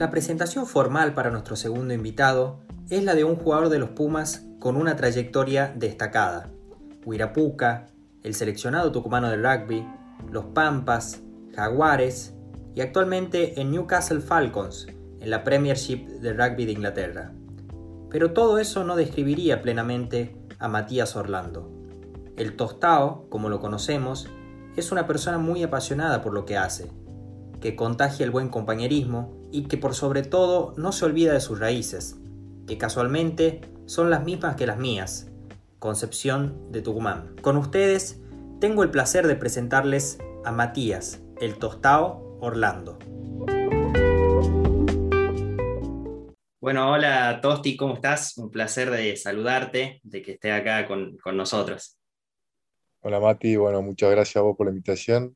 La presentación formal para nuestro segundo invitado es la de un jugador de los Pumas con una trayectoria destacada. Huirapuca, el seleccionado tucumano del rugby, los Pampas, Jaguares y actualmente en Newcastle Falcons, en la Premiership de Rugby de Inglaterra. Pero todo eso no describiría plenamente a Matías Orlando. El tostao, como lo conocemos, es una persona muy apasionada por lo que hace, que contagia el buen compañerismo y que por sobre todo no se olvida de sus raíces, que casualmente son las mismas que las mías, Concepción de Tucumán. Con ustedes tengo el placer de presentarles a Matías, el tostao Orlando. Bueno, hola Tosti, ¿cómo estás? Un placer de saludarte, de que estés acá con, nosotros. Hola Mati, bueno, muchas gracias a vos por la invitación.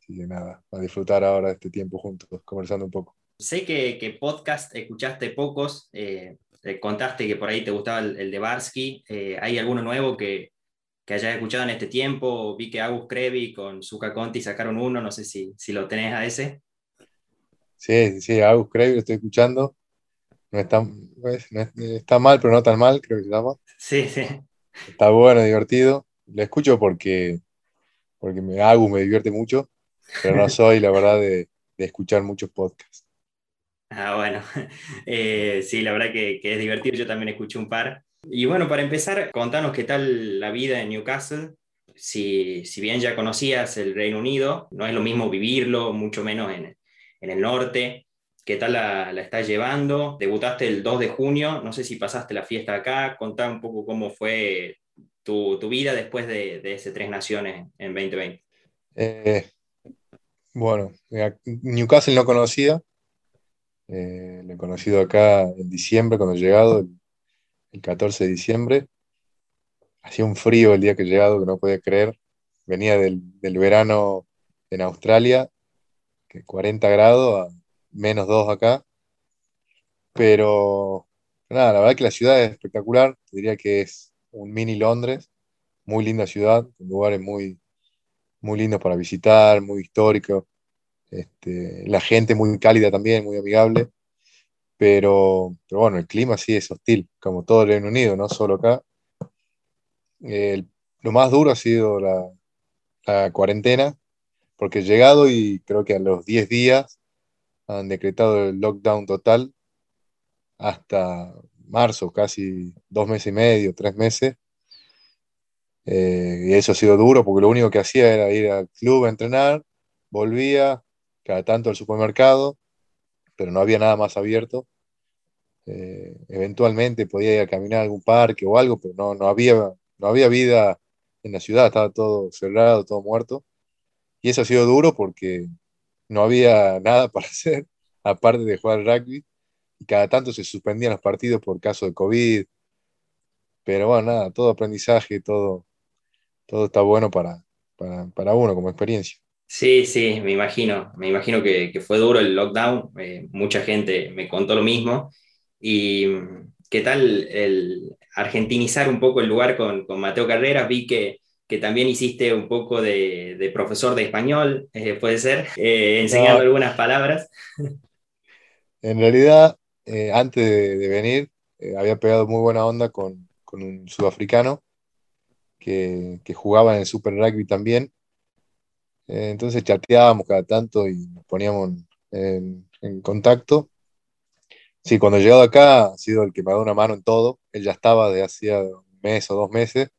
Así que nada, a disfrutar ahora este tiempo juntos, conversando un poco. Sé que, podcast escuchaste pocos, eh, contaste que por ahí te gustaba el, de Barsky. Eh, ¿Hay alguno nuevo que, que, hayas escuchado en este tiempo? Vi que Agus Crevi con Zuka Conti sacaron uno, no sé si, si lo tenés a ese. Sí, sí, Agus Crevi lo estoy escuchando. No está, pues, está mal, pero no tan mal, creo que se llama. Sí, sí. Está bueno, divertido. Lo escucho porque, porque me, Agus me divierte mucho, pero no soy, la verdad, de, de escuchar muchos podcasts. Ah, bueno, eh, sí, la verdad que, es divertido, yo también escuché un par. Y bueno, para empezar, contanos qué tal la vida en Newcastle. Si, si bien ya conocías el Reino Unido, no es lo mismo vivirlo, mucho menos en, el norte. ¿Qué tal la, la, estás llevando? Debutaste el 2 de junio, no sé si pasaste la fiesta acá, contá un poco cómo fue tu, tu vida después de, de, ese Tres Naciones en 2020. Eh, bueno, Newcastle no conocía, eh, lo he conocido acá en diciembre, cuando he llegado, el, 14 de diciembre. Hacía un frío el día que he llegado que no podía creer. Venía del, verano en Australia, que 40 grados, a menos 2 acá. Pero nada, la verdad que la ciudad es espectacular. diría que es un mini Londres. Muy linda ciudad, con lugares muy, muy lindos para visitar, muy históricos. Este, la gente muy cálida también, muy amigable, pero, pero, bueno, el clima sí es hostil, como todo el Reino Unido, no solo acá. lo más duro ha sido la, cuarentena, porque he llegado y creo que a los 10 días han decretado el lockdown total hasta marzo, casi dos meses y medio, tres meses. Eh, y eso ha sido duro porque lo único que hacía era ir al club a entrenar, volvía, cada tanto al supermercado, pero no había nada más abierto. Eh, eventualmente podía ir a caminar a algún parque o algo, pero no, no, había, no había vida en la ciudad, estaba todo cerrado, todo muerto. Y eso ha sido duro porque no había nada para hacer, aparte de jugar rugby. Y cada tanto se suspendían los partidos por caso de COVID. Pero bueno, nada, todo aprendizaje, todo, todo está bueno para, para, para uno como experiencia. Sí, sí, me imagino, me imagino que, fue duro el lockdown, eh, mucha gente me contó lo mismo. ¿Y qué tal el argentinizar un poco el lugar con, Mateo Carreras? Vi que, también hiciste un poco de, profesor de español, eh, puede ser, eh, enseñando algunas palabras. En realidad, antes de, venir, había pegado muy buena onda con, un sudafricano que, que jugaba en el Super Rugby también eh, entonces chateábamos cada tanto y nos poníamos en, contacto. Sí, cuando he llegado acá ha sido el que me ha dado una mano en todo. Él ya estaba de hacía un mes o dos meses.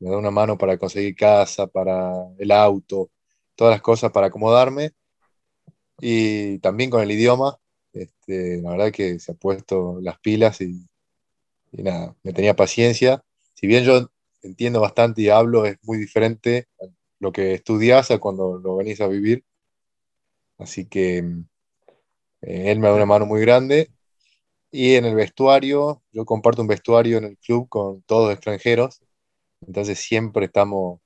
Me da una mano para conseguir casa, para el auto, todas las cosas para acomodarme. Y también con el idioma, este, la verdad que se ha puesto las pilas y, y nada, me tenía paciencia. Si bien yo entiendo bastante y hablo, es muy diferente lo que estudias cuando lo venís a vivir. Así que eh, él me da una mano muy grande. Y en el vestuario, yo comparto un vestuario en el club con todos extranjeros. Entonces siempre estamos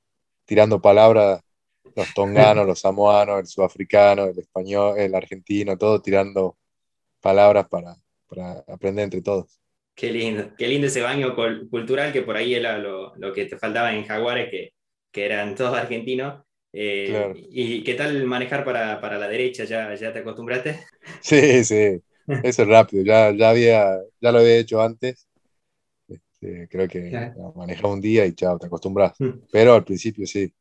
tirando palabras, los tonganos, los samoanos, el sudafricano, el español, el argentino, todo tirando palabras para, aprender entre todos. Qué lindo, qué lindo ese baño cultural que por ahí era lo, lo que te faltaba en Jaguares, que que eran todos argentinos. Eh, ¿Y qué tal manejar para, la derecha? ¿Ya, ¿Ya te acostumbraste? Sí, sí. eso es rápido, ya, ya, había, ya lo había hecho antes. Este, creo que manejaba un día y chao, te acostumbras. Mm. Pero al principio sí.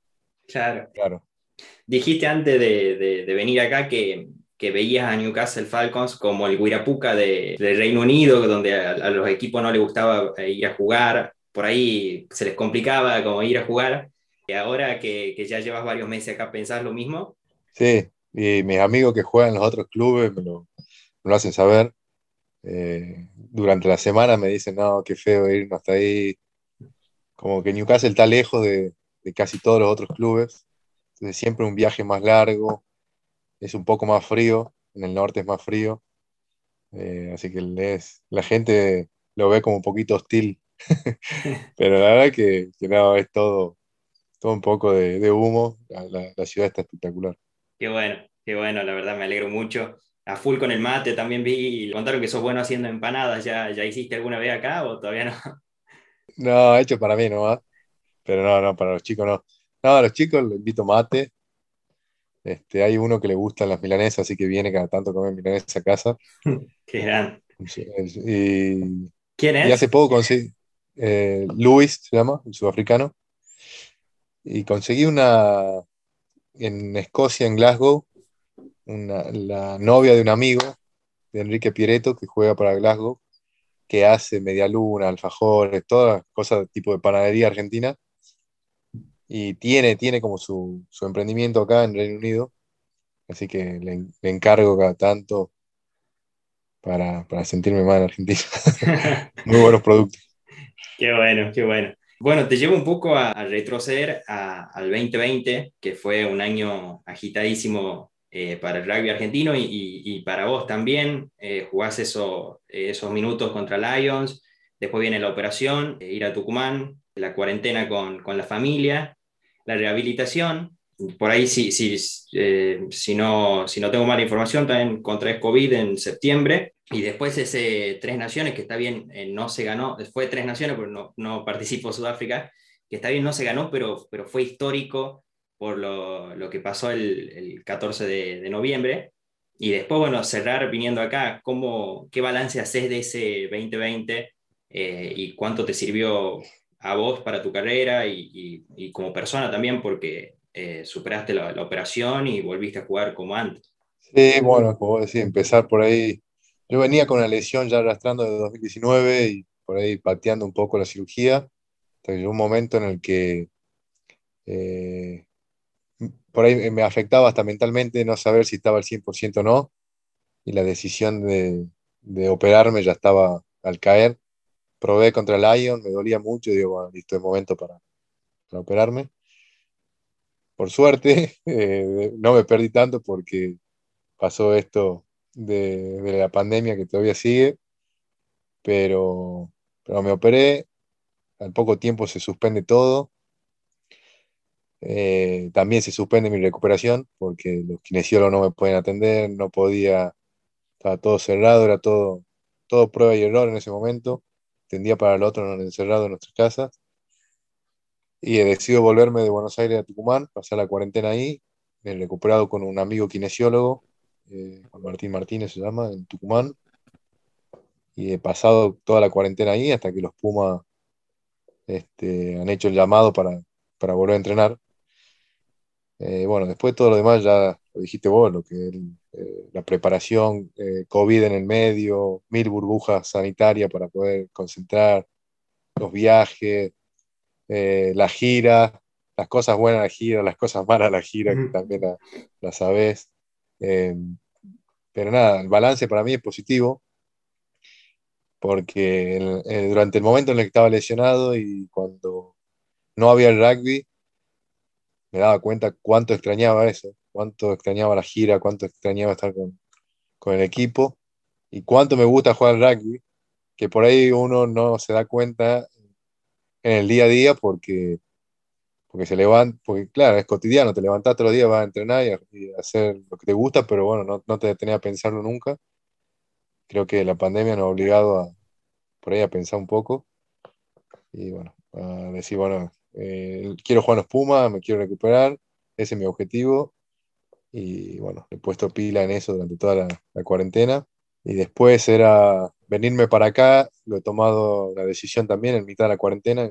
Claro. claro. Dijiste antes de, de, venir acá que, que, veías a Newcastle Falcons como el Guirapuca de, Reino Unido, donde a, los equipos no les gustaba eh, ir a jugar, por ahí se les complicaba como ir a jugar. Y ahora que, ya llevas varios meses acá, ¿pensás lo mismo? Sí, y mis amigos que juegan en los otros clubes me lo, hacen saber. Eh, durante la semana me dicen, no, qué feo irnos hasta ahí. Como que Newcastle está lejos de, casi todos los otros clubes. Entonces siempre un viaje más largo, es un poco más frío, en el norte es más frío. Eh, así que la gente lo ve como un poquito hostil. Pero la verdad que, que no, es todo, todo un poco de, humo. La, la, ciudad está espectacular. Qué bueno, qué bueno, la verdad me alegro mucho. A full con el mate también vi, contaron que sos bueno haciendo empanadas. ¿Ya, ya hiciste alguna vez acá o todavía no? No, hecho para mí nomás. Pero no, no, para los chicos no. No, a los chicos les invito mate. Este, hay uno que le gustan las milanesas, así que viene cada tanto a comer milanesa a casa. Qué gran. Y, ¿Quién es? Y hace poco conseguí, eh, Luis se llama, el sudafricano, y conseguí una, en Escocia, en Glasgow, la novia de un amigo de Enrique Pieretto, que juega para Glasgow, que hace media luna, alfajores, todas cosas tipo de panadería argentina y tiene, tiene como su, emprendimiento acá en Reino Unido, así que le, encargo cada tanto para, sentirme más en Argentina. Muy buenos productos. Qué bueno, qué bueno. Bueno, te llevo un poco a, retroceder al 2020, que fue un año agitadísimo eh, para el rugby argentino y, para vos también. Eh, jugás eso, esos minutos contra Lions, después viene la operación, eh, ir a Tucumán, la cuarentena con la familia la rehabilitación. Por ahí, si, si, eh, si, no, si no tengo mala información, también contra COVID en septiembre. Y después ese Tres Naciones, que está bien, eh, no se ganó, fue Tres Naciones, pero no, no participó Sudáfrica, que está bien, no se ganó, pero, pero fue histórico por lo, lo que pasó el, el 14 de, de, noviembre. Y después, bueno, cerrar viniendo acá, ¿cómo, ¿qué balance haces de ese 2020 eh, y cuánto te sirvió a vos para tu carrera y, y, como persona también, porque eh, superaste la, la, operación y volviste a jugar como antes. Sí, bueno, como decía, empezar por ahí. Yo venía con la lesión ya arrastrando de 2019 y por ahí pateando un poco la cirugía. Llegó un momento en el que eh, por ahí me afectaba hasta mentalmente no saber si estaba al 100% o no. Y la decisión de, de operarme ya estaba al caer probé contra Lion, me dolía mucho y digo, bueno, listo, es momento para, operarme. Por suerte, eh, no me perdí tanto porque pasó esto de, la pandemia que todavía sigue, pero, pero me operé, al poco tiempo se suspende todo. Eh, también se suspende mi recuperación porque los kinesiólogos no me pueden atender, no podía, estaba todo cerrado, era todo, todo prueba y error en ese momento de un día para el otro encerrado en nuestras casas. Y he decidido volverme de Buenos Aires a Tucumán, pasar la cuarentena ahí. Me he recuperado con un amigo kinesiólogo, eh, Martín Martínez se llama, en Tucumán. Y he pasado toda la cuarentena ahí hasta que los Pumas este, han hecho el llamado para, para volver a entrenar. Eh, bueno, después todo lo demás ya lo dijiste vos, lo que eh, la preparación, COVID en el medio, mil burbujas sanitarias para poder concentrar, los viajes, la gira, las cosas buenas de la gira, las cosas malas de la gira, que también las la sabes. pero nada, el balance para mí es positivo, porque durante el momento en el que estaba lesionado y cuando no había el rugby, me daba cuenta cuánto extrañaba eso, cuánto extrañaba la gira, cuánto extrañaba estar con, el equipo y cuánto me gusta jugar al rugby, que por ahí uno no se da cuenta en el día a día porque, porque se levanta, porque claro, es cotidiano, te levantas todos los días, vas a entrenar y a, hacer lo que te gusta, pero bueno, no, no te detenés a pensarlo nunca. Creo que la pandemia nos ha obligado a, por ahí a pensar un poco y bueno, a decir, bueno, eh, quiero jugar los Pumas, me quiero recuperar, ese es mi objetivo. Y bueno, he puesto pila en eso durante toda la, cuarentena. Y después era venirme para acá, lo he tomado la decisión también en mitad de la cuarentena,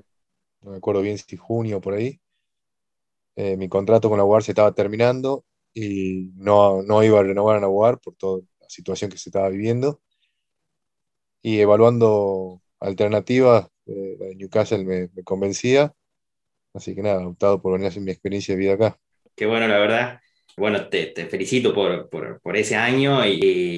no me acuerdo bien si junio o por ahí. Eh, mi contrato con la UAR se estaba terminando y no, no iba a renovar en la UAR por toda la situación que se estaba viviendo. Y evaluando alternativas, eh, la de Newcastle me, me, convencía. Así que nada, optado por venir a hacer mi experiencia de vida acá. Qué bueno, la verdad. Bueno, te, te felicito por, por, por, ese año y,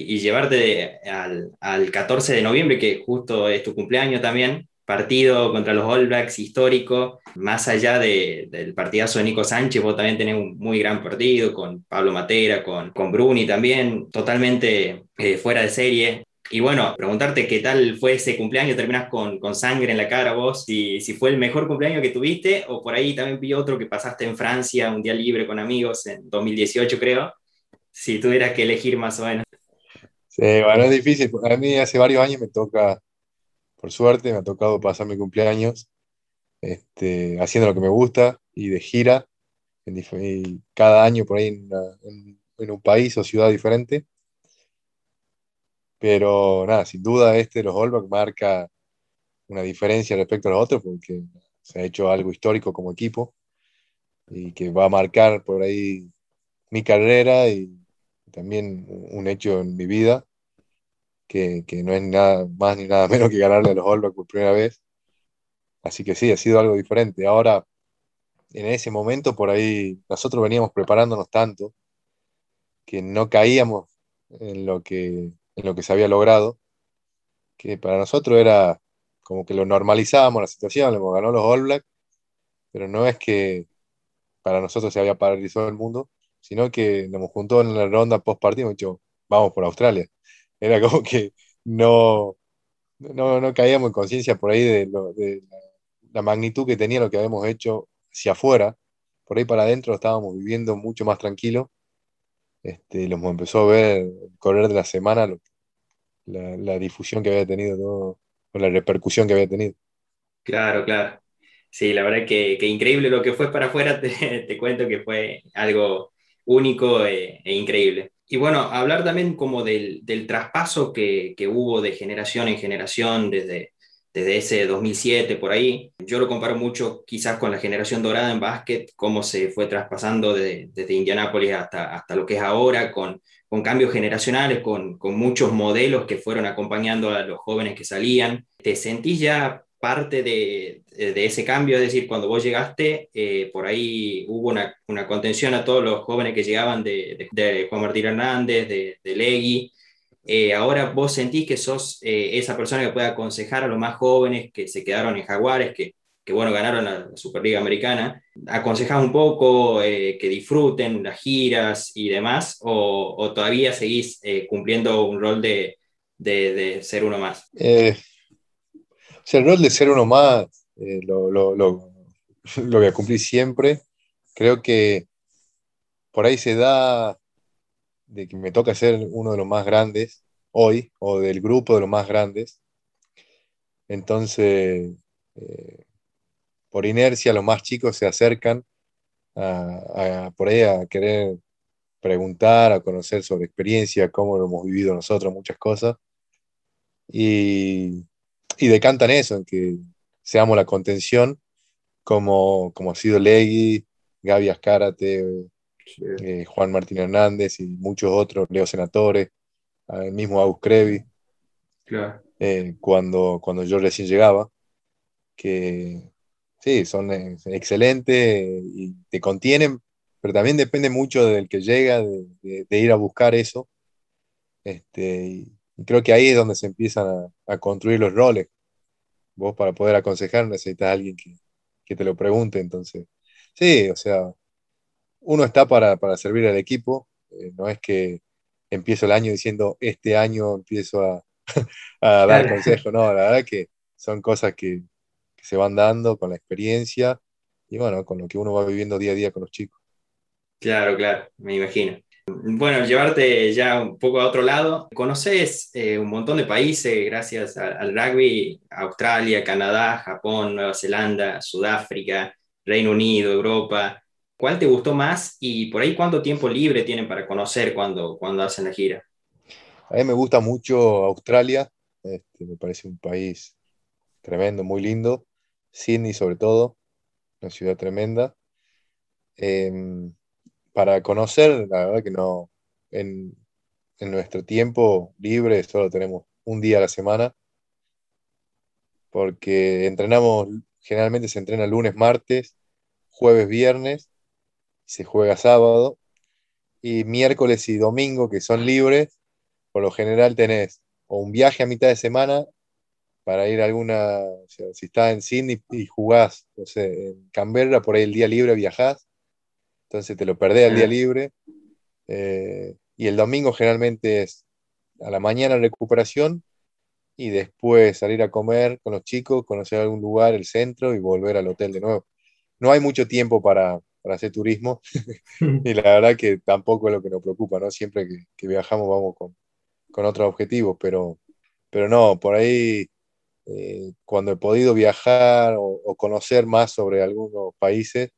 y llevarte al, al 14 de noviembre, que justo es tu cumpleaños también partido contra los All Blacks histórico, más allá de, del partidazo de Nico Sánchez, vos también tenés un muy gran partido con Pablo Matera, con, con Bruni también, totalmente eh, fuera de serie. Y bueno, preguntarte qué tal fue ese cumpleaños, terminas con, con sangre en la cara vos, si, si, fue el mejor cumpleaños que tuviste, o por ahí también vi otro que pasaste en Francia, un día libre con amigos en 2018 creo, si tuvieras que elegir más o menos. Sí, bueno, es difícil, a mí hace varios años me toca por suerte, me ha tocado pasar mi cumpleaños este, haciendo lo que me gusta y de gira, en, cada año por ahí en, un país o ciudad diferente. Pero nada, sin duda este de los All marca una diferencia respecto a los otros porque se ha hecho algo histórico como equipo y que va a marcar por ahí mi carrera y también un hecho en mi vida que, no es nada más ni nada menos que ganarle a los All por primera vez. Así que sí, ha sido algo diferente. Ahora, en ese momento, por ahí, nosotros veníamos preparándonos tanto que no caíamos en lo que, en lo que se había logrado, que para nosotros era como que lo normalizábamos la situación, le ganó los All Blacks, pero no es que para nosotros se había paralizado el mundo, sino que nos juntó en la ronda post partido y dicho, vamos por Australia. Era como que no, no, no caíamos en conciencia por ahí de, de, la magnitud que tenía lo que habíamos hecho hacia afuera. Por ahí para adentro estábamos viviendo mucho más tranquilo. Este, los empezó a ver el correr de la semana, la, la, difusión que había tenido todo, o la repercusión que había tenido. Claro, claro. Sí, la verdad que, que increíble lo que fue para afuera, te, te cuento que fue algo único e, e increíble. Y bueno, hablar también como del, del traspaso que, que, hubo de generación en generación desde, desde ese 2007 por ahí. Yo lo comparo mucho quizás con la generación dorada en básquet, cómo se fue traspasando de, desde Indianápolis hasta, hasta lo que es ahora, con, con cambios generacionales, con, con muchos modelos que fueron acompañando a los jóvenes que salían. ¿Te sentís ya parte de, de, ese cambio, es decir, cuando vos llegaste, eh, por ahí hubo una, una, contención a todos los jóvenes que llegaban de, de Juan Martín Hernández, de, Legui. Eh, ahora vos sentís que sos eh, esa persona que puede aconsejar a los más jóvenes que se quedaron en Jaguares, que, que bueno, ganaron la Superliga Americana. ¿Aconsejás un poco que disfruten las giras y demás? ¿O, o todavía seguís cumpliendo un rol de, de, ser uno más? el rol de ser uno más eh, lo, lo, lo, voy a cumplir siempre. Creo que por ahí se da de que me toca ser uno de los más grandes hoy, o del grupo de los más grandes. Entonces, eh, por inercia, los más chicos se acercan a, por ahí a querer preguntar, a conocer sobre experiencia, cómo lo hemos vivido nosotros, muchas cosas. Y, y decantan eso, en que seamos la contención, como, como ha sido Legui, Gaby Ascárate, eh, Juan Martín Hernández y muchos otros, Leo Senatore, el mismo Agus Crevi, eh, cuando, cuando yo recién llegaba, que sí, son eh, excelentes y te contienen, pero también depende mucho del que llega, de, ir a buscar eso. Este, y creo que ahí es donde se empiezan a, construir los roles. Vos para poder aconsejar necesitas a alguien que, te lo pregunte. Entonces, sí, o sea, uno está para, servir al equipo. Eh, no es que empiezo el año diciendo, este año empiezo a, dar consejo. No, la verdad que son cosas que, que se van dando con la experiencia y bueno, con lo que uno va viviendo día a día con los chicos. Claro, claro, me imagino. Bueno, llevarte ya un poco a otro lado, conoces eh, un montón de países gracias al rugby, Australia, Canadá, Japón, Nueva Zelanda, Sudáfrica, Reino Unido, Europa. ¿Cuál te gustó más y por ahí cuánto tiempo libre tienen para conocer cuando, cuando hacen la gira? A mí me gusta mucho Australia, este, me parece un país tremendo, muy lindo. Sydney sobre todo, una ciudad tremenda. Em, para conocer, la verdad que no, en, en nuestro tiempo libre solo tenemos un día a la semana, porque entrenamos, generalmente se entrena lunes, martes, jueves, viernes, se juega sábado, y miércoles y domingo, que son libres, por lo general tenés o un viaje a mitad de semana para ir a alguna, si estás en Sydney y jugás, no sé, en Canberra, por ahí el día libre viajás, entonces te lo perdés el día libre. Eh, y el domingo generalmente es a la mañana recuperación y después salir a comer con los chicos, conocer algún lugar, el centro y volver al hotel de nuevo. No hay mucho tiempo para, hacer turismo y la verdad que tampoco es lo que nos preocupa, ¿no? Siempre que, viajamos vamos con, otros objetivos, pero, pero no, por ahí eh, cuando he podido viajar o, conocer más sobre algunos países,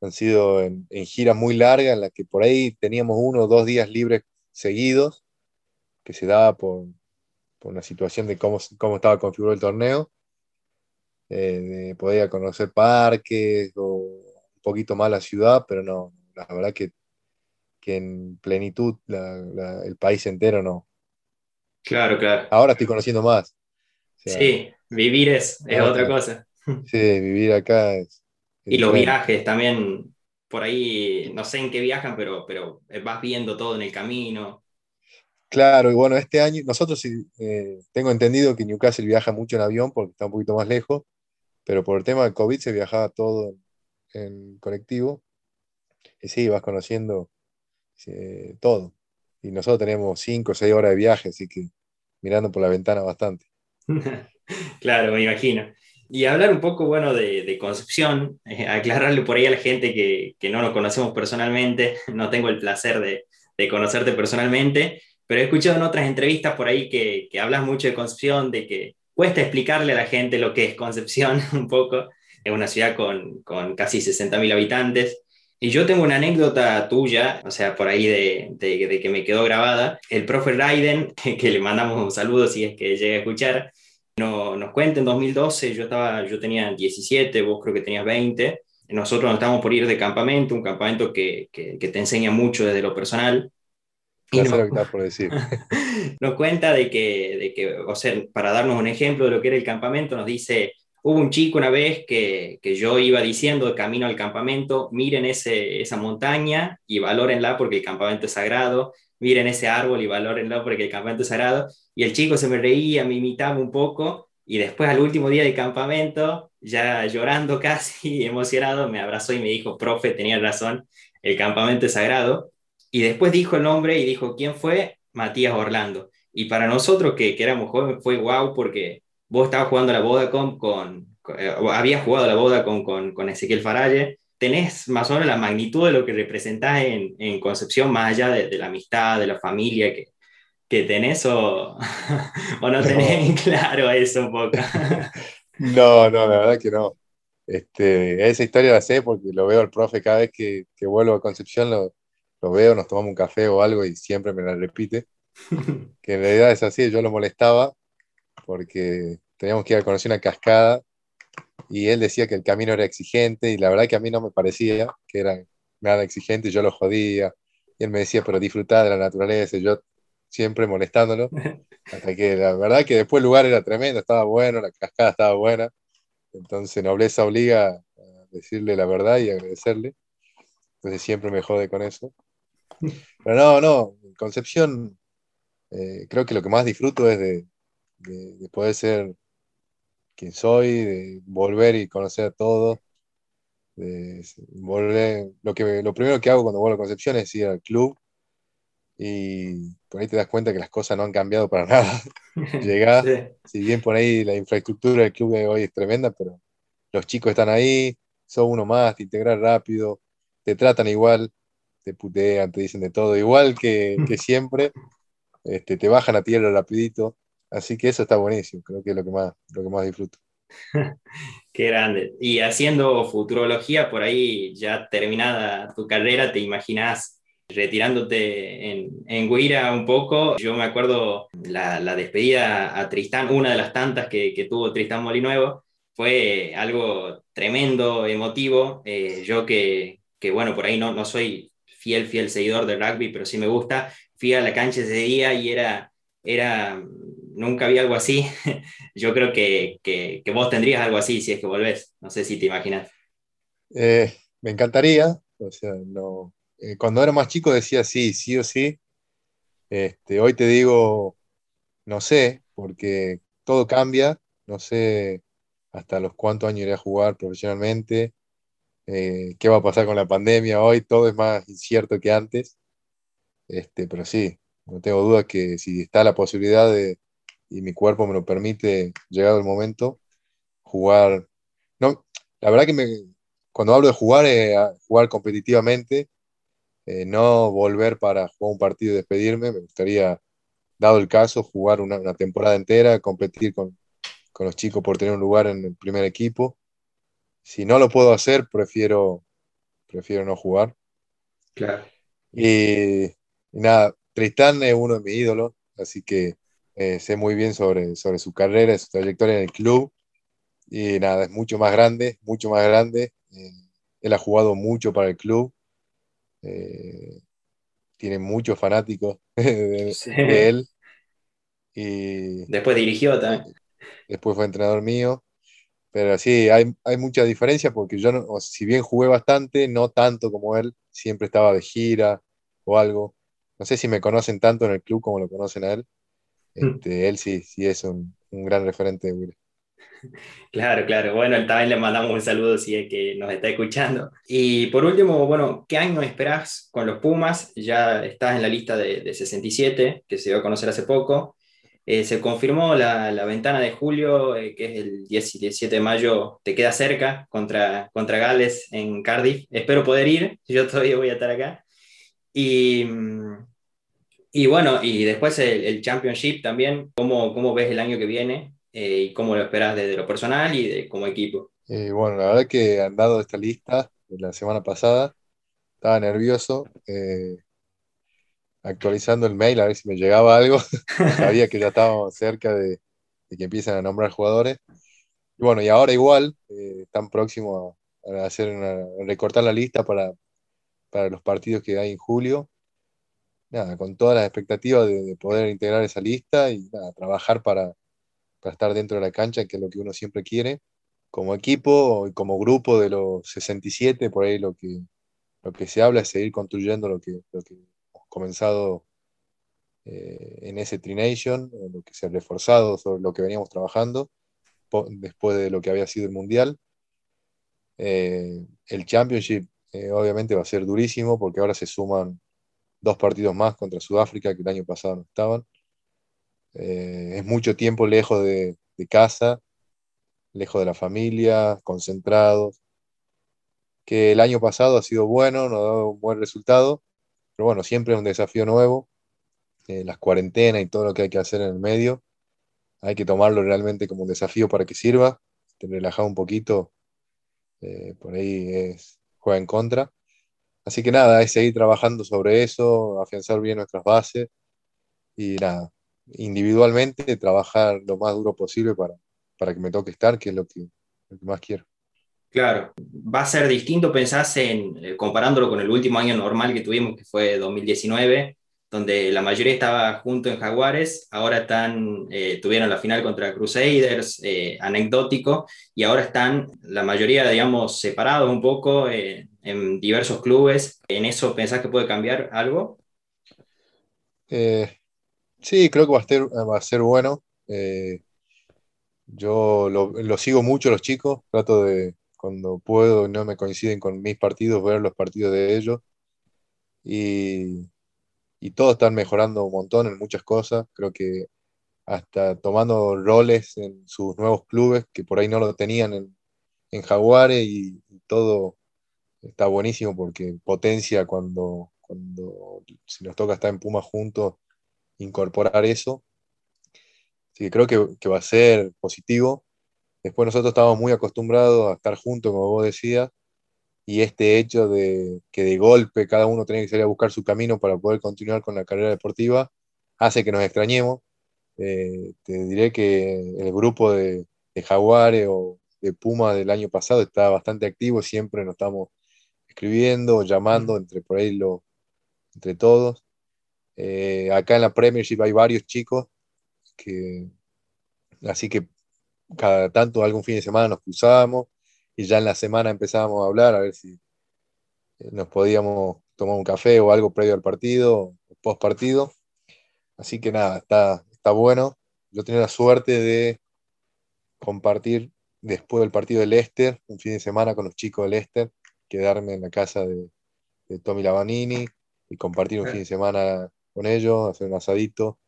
han sido en, giras muy largas en las que por ahí teníamos uno o dos días libres seguidos, que se daba por, por una situación de cómo, cómo estaba configurado el torneo. Eh, podía conocer parques o poquito más la ciudad, pero no, la verdad que, que en plenitud el país entero no. Claro, claro. Ahora estoy conociendo más. sí, vivir es, es otra cosa. Sí, vivir acá es, y los viajes también, por ahí, no sé en qué viajan, pero, pero vas viendo todo en el camino. Claro, y bueno, este año, nosotros eh, tengo entendido que Newcastle viaja mucho en avión porque está un poquito más lejos, pero por el tema del COVID se viajaba todo en, colectivo. Y sí, vas conociendo eh, todo. Y nosotros tenemos cinco o seis horas de viaje, así que mirando por la ventana bastante. claro, me imagino. Y hablar un poco, bueno, de, Concepción, eh, aclararle por ahí a la gente que, que, no nos conocemos personalmente, no tengo el placer de, de, conocerte personalmente, pero he escuchado en otras entrevistas por ahí que, que hablas mucho de Concepción, de que cuesta explicarle a la gente lo que es Concepción un poco, es una ciudad con, con casi 60.000 habitantes. Y yo tengo una anécdota tuya, o sea, por ahí de, de, de que me quedó grabada. El profe Raiden, que le mandamos un saludo si es que llega a escuchar, no, nos cuenta en 2012, yo, estaba, yo tenía 17, vos creo que tenías 20, nosotros nos estábamos por ir de campamento, un campamento que, que, te enseña mucho desde lo personal. Y nos, por decir. nos cuenta de que, de que, o sea, para darnos un ejemplo de lo que era el campamento, nos dice, hubo un chico una vez que, que yo iba diciendo camino al campamento, miren ese, esa montaña y valórenla porque el campamento es sagrado, miren ese árbol y valórenlo porque el campamento es sagrado. Y el chico se me reía, me imitaba un poco y después al último día del campamento, ya llorando casi, emocionado, me abrazó y me dijo, profe, tenía razón, el campamento es sagrado. Y después dijo el nombre y dijo, ¿quién fue? Matías Orlando. Y para nosotros que, que éramos jóvenes fue guau porque vos estabas jugando la boda con, con, eh, habías jugado la boda con, con, con Ezequiel Faralle, tenés más o menos la magnitud de lo que representás en, en Concepción, más allá de, de, la amistad, de la familia que, que tenés o, o no tenés claro eso un poco. no, no, la verdad que no. Este, esa historia la sé porque lo veo al profe cada vez que, que vuelvo a Concepción, lo, lo, veo, nos tomamos un café o algo y siempre me la repite. que en realidad es así, yo lo molestaba porque teníamos que ir a conocer una cascada y él decía que el camino era exigente y la verdad que a mí no me parecía que era nada exigente, yo lo jodía y él me decía, pero disfrutar de la naturaleza, y yo siempre molestándolo, hasta que la verdad que después el lugar era tremendo, estaba bueno, la cascada estaba buena, entonces nobleza obliga a decirle la verdad y agradecerle, entonces siempre me jode con eso. Pero no, no, Concepción, eh, creo que lo que más disfruto es de, de poder ser quién soy, de volver y conocer a todos. De volver, lo, que, lo primero que hago cuando vuelvo a Concepción es ir al club y por ahí te das cuenta que las cosas no han cambiado para nada. Llegás, si bien por ahí la infraestructura del club de hoy es tremenda, pero los chicos están ahí, son uno más, te integras rápido, te tratan igual, te putean, te dicen de todo, igual que, que siempre, este, te bajan a tierra rapidito. Así que eso está buenísimo, creo que es lo que más, lo que más disfruto. Qué grande. Y haciendo futurología, por ahí ya terminada tu carrera, ¿te imaginas retirándote en, en Guira un poco, yo me acuerdo la, la despedida a Tristán, una de las tantas que, que tuvo Tristán Molinuevo, fue algo tremendo, emotivo. Eh, yo que, que, bueno, por ahí no, no soy fiel, fiel seguidor del rugby, pero sí me gusta, fui a la cancha ese día y era, era nunca vi algo así. Yo creo que, que, vos tendrías algo así si es que volvés. No sé si te imaginas. Eh, me encantaría. O sea, no, eh, cuando era más chico decía sí, sí o sí. Este, hoy te digo, no sé, porque todo cambia. No sé hasta los cuántos años iré a jugar profesionalmente. Eh, qué va a pasar con la pandemia hoy. Todo es más incierto que antes. Este, pero sí, no tengo duda que si está la posibilidad de, y mi cuerpo me lo permite, llegado el momento, jugar. No, la verdad que me, cuando hablo de jugar, es jugar competitivamente, eh, no volver para jugar un partido y despedirme. Me gustaría, dado el caso, jugar una, temporada entera, competir con, con, los chicos por tener un lugar en el primer equipo. Si no lo puedo hacer, prefiero, prefiero no jugar. Claro. Y, y nada, Tristán es uno de mis ídolos, así que eh, sé muy bien sobre, sobre su carrera, su trayectoria en el club. Y nada, es mucho más grande, mucho más grande. Eh, él ha jugado mucho para el club. Eh, tiene muchos fanáticos de, él. Y después dirigió también. Después fue entrenador mío. Pero sí, hay, hay mucha diferencia porque yo, si bien jugué bastante, no tanto como él, siempre estaba de gira o algo. No sé si me conocen tanto en el club como lo conocen a él. Mm. Este, él sí, sí es un, un gran referente de Will. Claro, claro. Bueno, también le mandamos un saludo si es que nos está escuchando. Y por último, bueno, ¿qué año esperás con los Pumas? Ya estás en la lista de, de 67, que se dio a conocer hace poco. Eh, se confirmó la, la, ventana de julio, eh, que es el 10 y 17 de mayo, te queda cerca contra, contra Gales en Cardiff. Espero poder ir, yo todavía voy a estar acá. Y, mm, y bueno, y después el, Championship también, ¿cómo, ¿cómo, ves el año que viene eh, y cómo lo esperas desde lo personal y de, como equipo? Eh, bueno, la verdad que han dado esta lista la semana pasada, estaba nervioso, eh, actualizando el mail a ver si me llegaba algo, sabía que ya estábamos cerca de, que empiecen a nombrar jugadores. Y bueno, y ahora igual, están próximos a, hacer recortar la lista para, para los partidos que hay en julio con todas las expectativas de, poder integrar esa lista y trabajar para, estar dentro de la cancha, que es lo que uno siempre quiere, como equipo y como grupo de los 67, por ahí lo que, lo que se habla es seguir construyendo lo que, lo que hemos comenzado eh, en ese Trination, lo que se ha reforzado sobre lo que veníamos trabajando después de lo que había sido el Mundial. Eh, el Championship eh, obviamente va a ser durísimo porque ahora se suman dos partidos más contra Sudáfrica que el año pasado no estaban. Eh, es mucho tiempo lejos de, casa, lejos de la familia, concentrados. Que el año pasado ha sido bueno, nos ha dado un buen resultado, pero bueno, siempre es un desafío nuevo. Eh, las cuarentenas y todo lo que hay que hacer en el medio, hay que tomarlo realmente como un desafío para que sirva. Te relajar un poquito, eh, por ahí es, juega en contra. Así que nada, es seguir trabajando sobre eso, afianzar bien nuestras bases y nada, individualmente trabajar lo más duro posible para, para que me toque estar, que es lo que, más quiero. Claro, va a ser distinto, pensás en, eh, comparándolo con el último año normal que tuvimos, que fue 2019, donde la mayoría estaba junto en Jaguares, ahora están, eh, tuvieron la final contra Crusaders, eh, anecdótico, y ahora están la mayoría, digamos, separados un poco eh, en diversos clubes. ¿En eso pensás que puede cambiar algo? sí, creo que va a ser, va a ser bueno. yo lo, lo, sigo mucho los chicos, trato de, cuando puedo, no me coinciden con mis partidos, ver los partidos de ellos. Y y todos están mejorando un montón en muchas cosas. Creo que hasta tomando roles en sus nuevos clubes que por ahí no lo tenían en, en Jaguares y, todo está buenísimo porque potencia cuando, cuando si nos toca estar en Puma juntos, incorporar eso. Así que creo que, que va a ser positivo. Después nosotros estábamos muy acostumbrados a estar juntos, como vos decías, y este hecho de que de golpe cada uno tenía que salir a buscar su camino para poder continuar con la carrera deportiva hace que nos extrañemos. Eh, te diré que el grupo de, de Jaguares o de Puma del año pasado está bastante activo, siempre nos estamos escribiendo, llamando entre por ahí lo, entre todos. Eh, acá en la Premiership hay varios chicos que así que cada tanto algún fin de semana nos cruzábamos y ya en la semana empezábamos a hablar a ver si eh, nos podíamos tomar un café o algo previo al partido, post partido. Así que nada, está, está bueno. Yo tenía la suerte de compartir después del partido de Leicester, un fin de semana con los chicos de Leicester, quedarme en la casa de, Tommy Lavanini y compartir un fin de semana con ellos, hacer un asadito.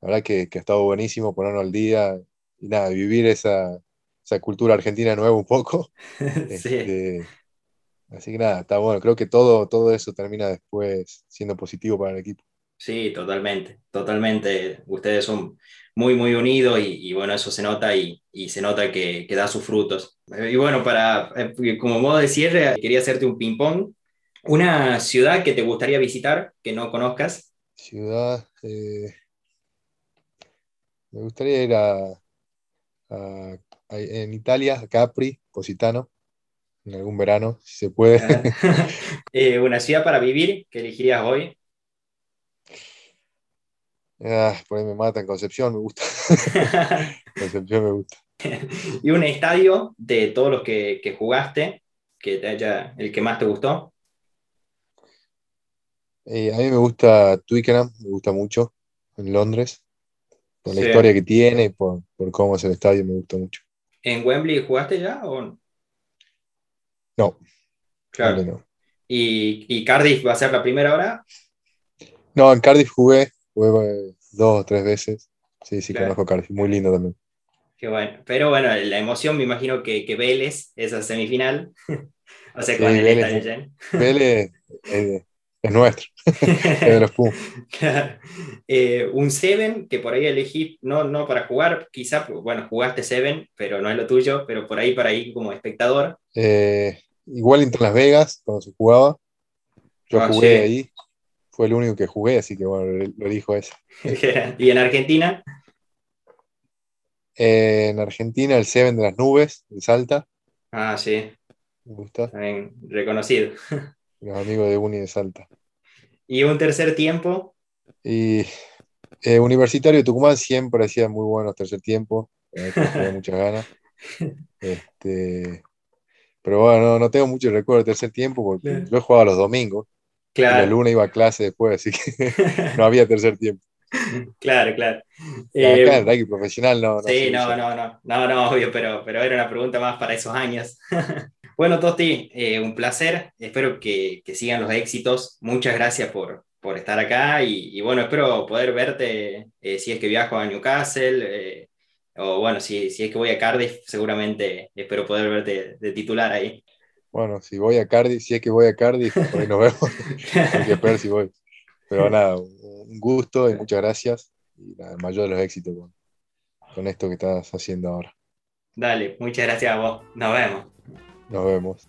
La verdad que, que ha estado buenísimo ponernos al día y nada, vivir esa, esa cultura argentina nueva un poco. Este, así que nada, está bueno. Creo que todo, todo eso termina después siendo positivo para el equipo. Sí, totalmente, totalmente. Ustedes son muy, muy unidos y, bueno, eso se nota y, se nota que, da sus frutos. Y bueno, para, eh, como modo de cierre, quería hacerte un ping-pong. ¿Una ciudad que te gustaría visitar, que no conozcas? Ciudad, eh, me gustaría ir a, en Italia, Capri, Positano, en algún verano, si se puede. Eh, ¿Una ciudad para vivir que elegirías hoy? Ah, por ahí me mata en Concepción, me gusta. Concepción me gusta. ¿Y un estadio de todos los que, jugaste, que te haya, el que más te gustó? Eh, a mí me gusta Twickenham, me gusta mucho, en Londres. Por la historia que tiene y por, cómo es el estadio, me gusta mucho. ¿En Wembley jugaste ya o no? Claro. ¿Y, Cardiff va a ser la primera hora? No, en Cardiff jugué, jugué dos o tres veces. Sí, sí, conozco Cardiff, muy lindo también. Qué bueno. Pero bueno, la emoción me imagino que, que Vélez, esa semifinal. o sea, con el Vélez, Vélez eh, es nuestro, de los eh, un Seven que por ahí elegí, no, no para jugar, quizá, bueno, jugaste Seven, pero no es lo tuyo, pero por ahí para ir como espectador. Eh, igual en Las Vegas, cuando se jugaba, yo ah, jugué ahí, fue el único que jugué, así que bueno, lo elijo ese. ¿Y en Argentina? Eh, en Argentina el Seven de las nubes, de Salta. Ah, sí. Me gusta. reconocido. los amigos de Uni de Salta. ¿Y un tercer tiempo? Y eh, Universitario de Tucumán siempre hacía muy buenos tercer tiempo, eh, tenía muchas ganas. Este, pero bueno, no, tengo mucho recuerdo del tercer tiempo porque yo jugaba los domingos. Claro. La luna iba a clase después, así que no había tercer tiempo. Claro, claro. Acá eh, el rugby profesional no. sí, no, no, no, no, no, obvio, pero, pero era una pregunta más para esos años. Bueno, Tosti, eh, un placer. Espero que, sigan los éxitos. Muchas gracias por, estar acá y, bueno, espero poder verte eh, si es que viajo a Newcastle eh, o bueno, si, si, es que voy a Cardiff, seguramente espero poder verte de titular ahí. Bueno, si voy a Cardiff, si es que voy a Cardiff, hoy nos vemos. Hay que esperar si voy. Pero nada, un gusto y muchas gracias y el mayor de los éxitos con, con esto que estás haciendo ahora. Dale, muchas gracias a vos. Nos vemos. Nos vemos.